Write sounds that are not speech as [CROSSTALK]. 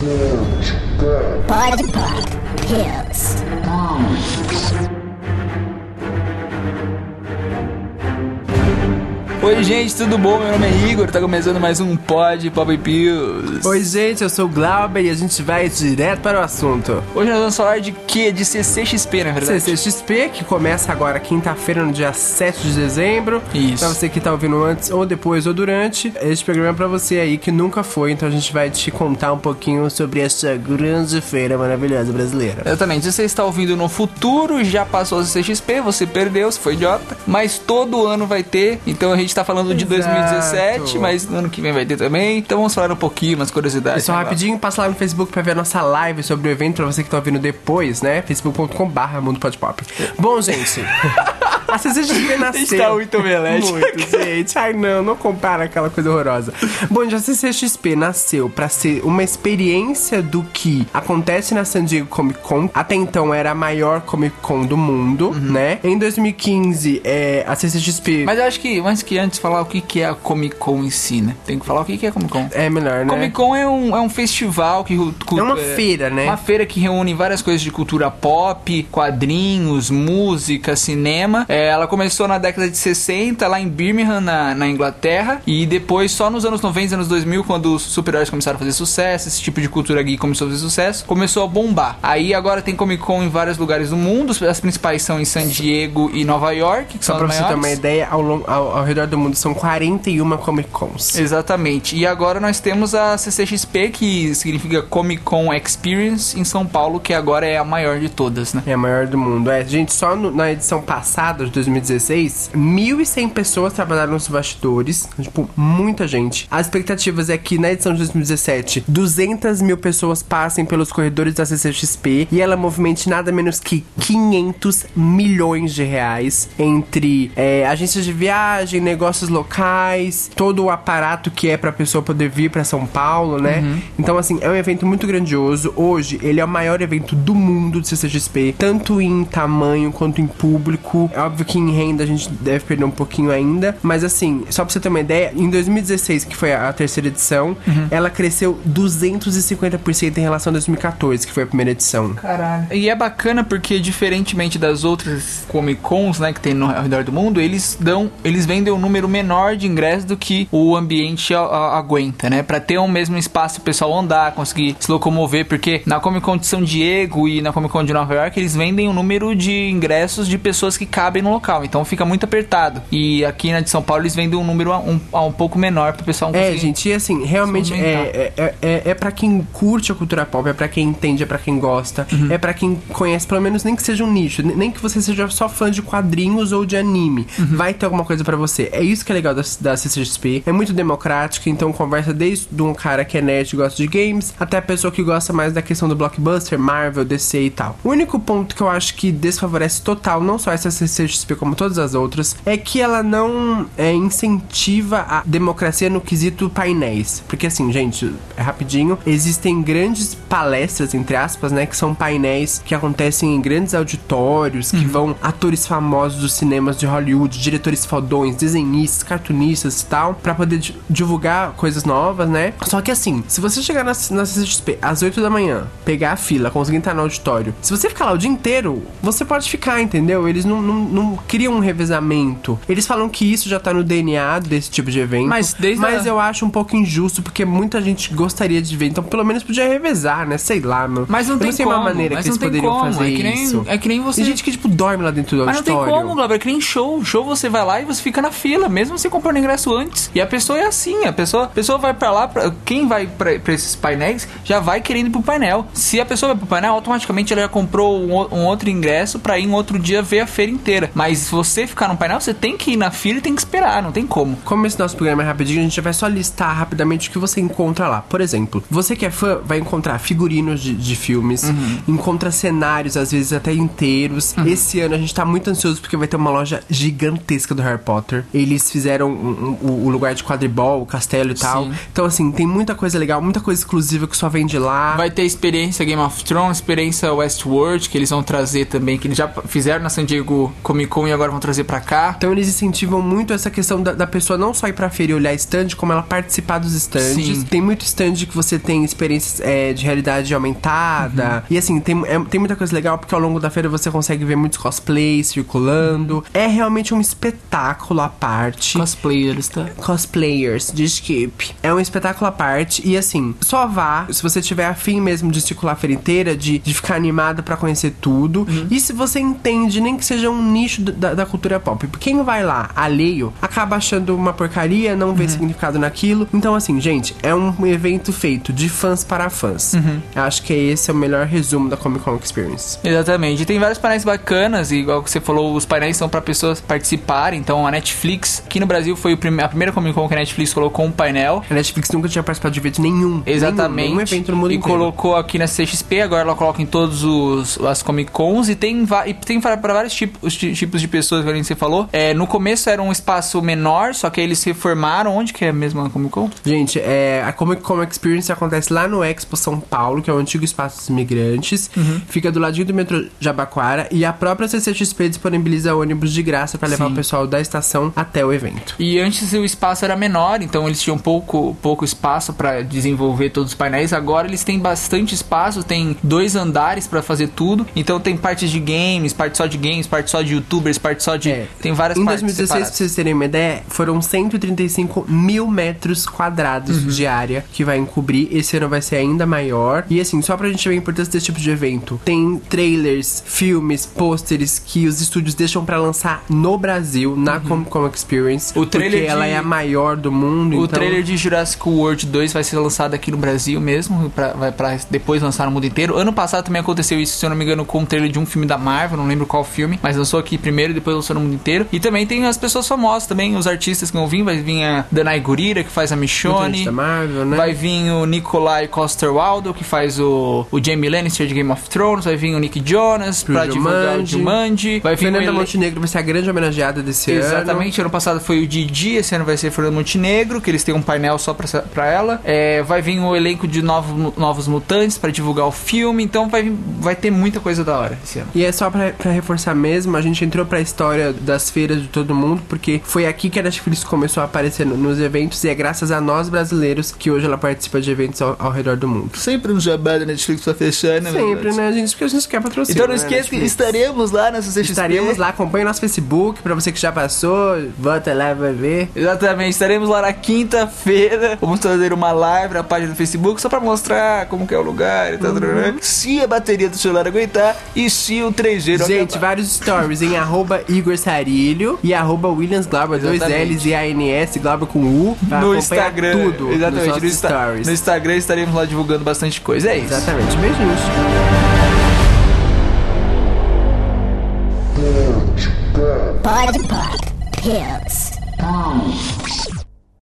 Pode Pop Pills. Oi, gente, tudo bom? Meu nome é Igor, tá começando mais um Pod Pop Pills. Oi, gente, eu sou o Glauber e a gente vai direto para o assunto. Hoje nós vamos falar de quê? De CCXP, na verdade. CCXP, que começa agora quinta-feira, no dia 7 de dezembro. Isso. Pra você que tá ouvindo antes, ou depois, ou durante. Este programa é pra você aí que nunca foi, então a gente vai te contar um pouquinho sobre essa grande feira maravilhosa brasileira. Exatamente, se você está ouvindo no futuro, já passou a CCXP, você perdeu, você foi idiota, mas todo ano vai ter, então a gente tá falando de Exato. 2017, mas no ano que vem vai ter também, então vamos falar um pouquinho, umas curiosidades. E só rapidinho, passa lá no Facebook pra ver a nossa live sobre o evento, pra você que tá ouvindo depois, né? facebook.com.br Mundo Pop. Bom, gente, [LAUGHS] a CCXP A nasceu... gente tá muito omelete. Muito, gente. Ai, não, não compara aquela coisa horrorosa. Bom, já a CCXP nasceu pra ser uma experiência do que acontece na San Diego Comic Con. Até então era a maior Comic Con do mundo, Uhum. né? Em 2015, é, a CCXP... Mas eu acho que, antes que antes falar o que que é a Comic Con em si, né? Tem que falar o que que é a Comic Con. É melhor, né? Comic Con é um, é um festival que... É uma feira, né? Uma feira que reúne várias coisas de cultura pop, quadrinhos, música, cinema. É, ela começou na década de 60, lá em Birmingham, na, na Inglaterra. E depois, só nos anos 90 anos 2000, quando os super-heróis começaram a fazer sucesso, esse tipo de cultura geek começou a fazer sucesso, começou a bombar. Aí agora tem Comic Con em vários lugares do mundo. As principais são em San Diego e Nova York, que Só são pra você ter maiores. uma ideia, ao, long- ao, ao redor do mundo são 41 Comic Cons. Exatamente. E agora nós temos a CCXP, que significa Comic Con Experience, em São Paulo, que agora é a maior de todas, né? É a maior do mundo. É, gente, só no- na edição passada, de 2016, 1.100 pessoas trabalharam nos bastidores. Tipo, muita gente. As expectativas é que na edição de 2017, 200 mil pessoas passem pelos corredores da CCXP e ela movimente nada menos que 500 milhões de reais entre é, agências de viagem, negócios locais, todo o aparato que é pra pessoa poder vir pra São Paulo, né? Então, assim, é um evento muito grandioso. Hoje, ele é o maior evento do mundo de CCXP, tanto em tamanho quanto em público. É óbvio que em renda a gente deve perder um pouquinho ainda, mas assim, só pra você ter uma ideia, em 2016, que foi a terceira edição, ela cresceu 250% em relação a 2014, que foi a primeira edição. Caralho. E é bacana porque, diferentemente das outras Comic Cons, né, que tem no, ao redor do mundo, eles dão. Eles vendem um número menor de ingressos do que o ambiente a- a- aguenta, né? Pra ter um mesmo espaço o pessoal andar, conseguir se locomover, porque na Comic Con de São Diego e na Comic Con de Nova York, eles vendem um número de ingressos de pessoas que cabem no local. Então fica muito apertado. E aqui na de São Paulo eles vendem um número a um, a um pouco menor pro pessoal É, gente, e assim, realmente movimentar. é, é, é, é pra quem curte a cultura pop, é pra quem entende, é pra quem gosta, Uhum. é pra quem conhece, pelo menos nem que seja um nicho, nem que você seja só fã de quadrinhos ou de anime, Uhum. vai ter alguma coisa pra você. É isso que é legal da, da CCXP, é muito democrático, então conversa desde de um cara que é nerd e gosta de games, até a pessoa que gosta mais da questão do blockbuster, Marvel, DC e tal. O único ponto que eu acho que desfavorece total, não só essa CCXP como todas as outras, é que ela não é, incentiva a democracia no quesito painéis. Porque assim, gente, é rapidinho, existem grandes palestras, entre aspas, né, que são painéis que acontecem em grandes auditórios, que vão atores famosos dos cinemas de Hollywood, diretores fodões, desenhistas, cartunistas e tal, pra poder di- divulgar coisas novas, né? Só que assim, se você chegar na, na CCXP às 8 da manhã, pegar a fila, conseguir entrar no auditório, se você ficar lá o dia inteiro, você pode ficar, entendeu? Eles não, não, não criam um revezamento. Eles falam que isso já tá no DNA desse tipo de evento. Mas desde mas a- eu acho um pouco injusto, porque muita gente gostaria de ver. Então, pelo menos podia revezar, né? Sei lá, meu. Mas não eu tem não sei como, uma maneira mas que eles não poderiam como, fazer é que nem- isso. é que nem você- Tem gente que, tipo, dorme lá dentro do Mas não tem auditório. como, Glauber, é que nem show. Show você vai lá e você fica na fila, mesmo você comprando ingresso antes. E a pessoa é assim, a pessoa, a pessoa vai pra lá, pra, quem vai pra, pra esses painéis já vai querendo ir pro painel. Se a pessoa vai pro painel, automaticamente ela já comprou um, um outro ingresso pra ir em outro dia ver a feira inteira. Mas se você ficar no painel, você tem que ir na fila e tem que esperar, não tem como. Como esse nosso programa é rapidinho, a gente vai só listar rapidamente o que você encontra lá. Por exemplo, você que é fã vai encontrar figurinos de, de filmes, Uhum. encontra cenários, às vezes até inteiros. Esse ano a gente tá muito ansioso porque vai ter uma loja gigantesca do Harry Potter. Eles fizeram um- um- o o lugar de quadribol, o castelo e tal. Sim. Então, assim, tem muita coisa legal, muita coisa exclusiva que só vem de lá. Vai ter experiência Game of Thrones, experiência Westworld, que eles vão trazer também, que eles já fizeram na San Diego Comic Comic Con e agora vão trazer pra cá. Então eles incentivam muito essa questão da, da pessoa não só ir pra feira e olhar stand, como ela participar dos stands. Sim. Tem muito stand que você tem experiências é, de realidade aumentada. Uhum. E assim, tem, é- tem muita coisa legal porque ao longo da feira você consegue ver muitos cosplays circulando. É realmente um espetáculo à parte. Cosplayers, tá? Cosplayers de Skip. É um espetáculo à parte. E assim, só vá se você tiver afim mesmo de circular a feira inteira, de, de ficar animado pra conhecer tudo. E se você entende, nem que seja um nicho da, da cultura pop. Quem vai lá alheio acaba achando uma porcaria, não vê significado naquilo. Então, assim, gente, é um evento feito de fãs para fãs. Eu acho que esse é o melhor resumo da Comic Con Experience. Exatamente. E tem vários painéis bacanas, e igual que você falou, os painéis são pra pessoas participarem. Então a Netflix, aqui no Brasil foi a primeira Comic Con que a Netflix colocou um painel. A Netflix nunca tinha participado de evento nenhum. Exatamente. Nenhum, nenhum evento no mundo e inteiro. colocou aqui na CXP, agora ela coloca em todos os as Comic Cons e tem e tem para vários tipos, ti- tipos de pessoas, que você falou. É, no começo era um espaço menor, só que eles reformaram. Onde que é mesmo a Comic Con? Gente, é, a Comic Con Experience acontece lá no Expo São Paulo, que é o antigo espaço dos imigrantes. Uhum. Fica do ladinho do metrô Jabaquara. E a própria CCXP disponibiliza ônibus de graça pra levar Sim. o pessoal da estação até o evento. E antes o espaço era menor, então eles tinham pouco, pouco espaço para desenvolver todos os painéis. Agora eles têm bastante espaço, tem dois andares para fazer tudo. Então tem partes de games, parte só de games, parte só de youtubers, parte só de. É. Tem várias Em partes 2016, pra separadas. vocês terem uma ideia, foram 135 mil metros quadrados Uhum. de área que vai encobrir. Esse ano vai ser ainda maior. E assim, só pra gente ver a importância desse tipo de evento, tem trailers, filmes, pôsteres que os estúdios deixam pra lançar no Brasil, na Comic Con Experience. Uhum. O trailer porque ela de- é a maior do mundo. O então... trailer de Jurassic World 2 vai ser lançado aqui no Brasil mesmo, pra, vai pra depois lançar no mundo inteiro. Ano passado também aconteceu isso, se eu não me engano, com o trailer de um filme da Marvel, não lembro qual filme, mas lançou aqui primeiro e depois lançou no mundo inteiro. E também tem as pessoas famosas também, os artistas que vão vir, vai vir a Danai Gurira, que faz a Michonne. Marvel, né? Vai vir o Nikolai Coster-Waldau, que faz o, o Jamie Lannister de Game of Thrones. Vai vir o Nick Jonas Pro pra divulgar o Jumanji. Vai vir o Fernanda ele- Montenegro vai ser a grande homenageada desse ano. Exatamente, ano passado foi o Didi, esse ano vai ser Fernando Montenegro, que eles têm um painel só pra, pra ela. É, vai vir o elenco de novos, novos mutantes pra divulgar o filme, então vai, vai ter muita coisa da hora esse ano. E é só pra, pra reforçar mesmo, a gente entrou pra história das feiras de todo mundo, porque foi aqui que a Netflix começou a aparecer no- nos eventos, e é graças a nós brasileiros que hoje ela participa de eventos ao, ao redor do mundo. Sempre um jabá da Netflix pra fechar, né? Sempre, né, gente? Porque a gente quer patrocínio. Então não né, esqueça que estaremos lá na CCXP. Estaremos lá, acompanhe nosso Facebook, pra você que já passou, volta lá, vai ver. Exatamente, estaremos lá na quinta-feira. Vamos fazer uma live na página do Facebook só pra mostrar como que é o lugar e tal. Uhum. Se a bateria do celular aguentar e se o 3G não Gente, acabar. vários stories em arroba Igor Sarilho e arroba Williams Glauber, dois. L's e A-N-S, Glauber com U. pra no Instagram. Tudo Exatamente, no, Insta- stories. no Instagram estaremos lá divulgando bastante coisa. É isso. Exatamente. Beijinhos. Pod Pop Hills.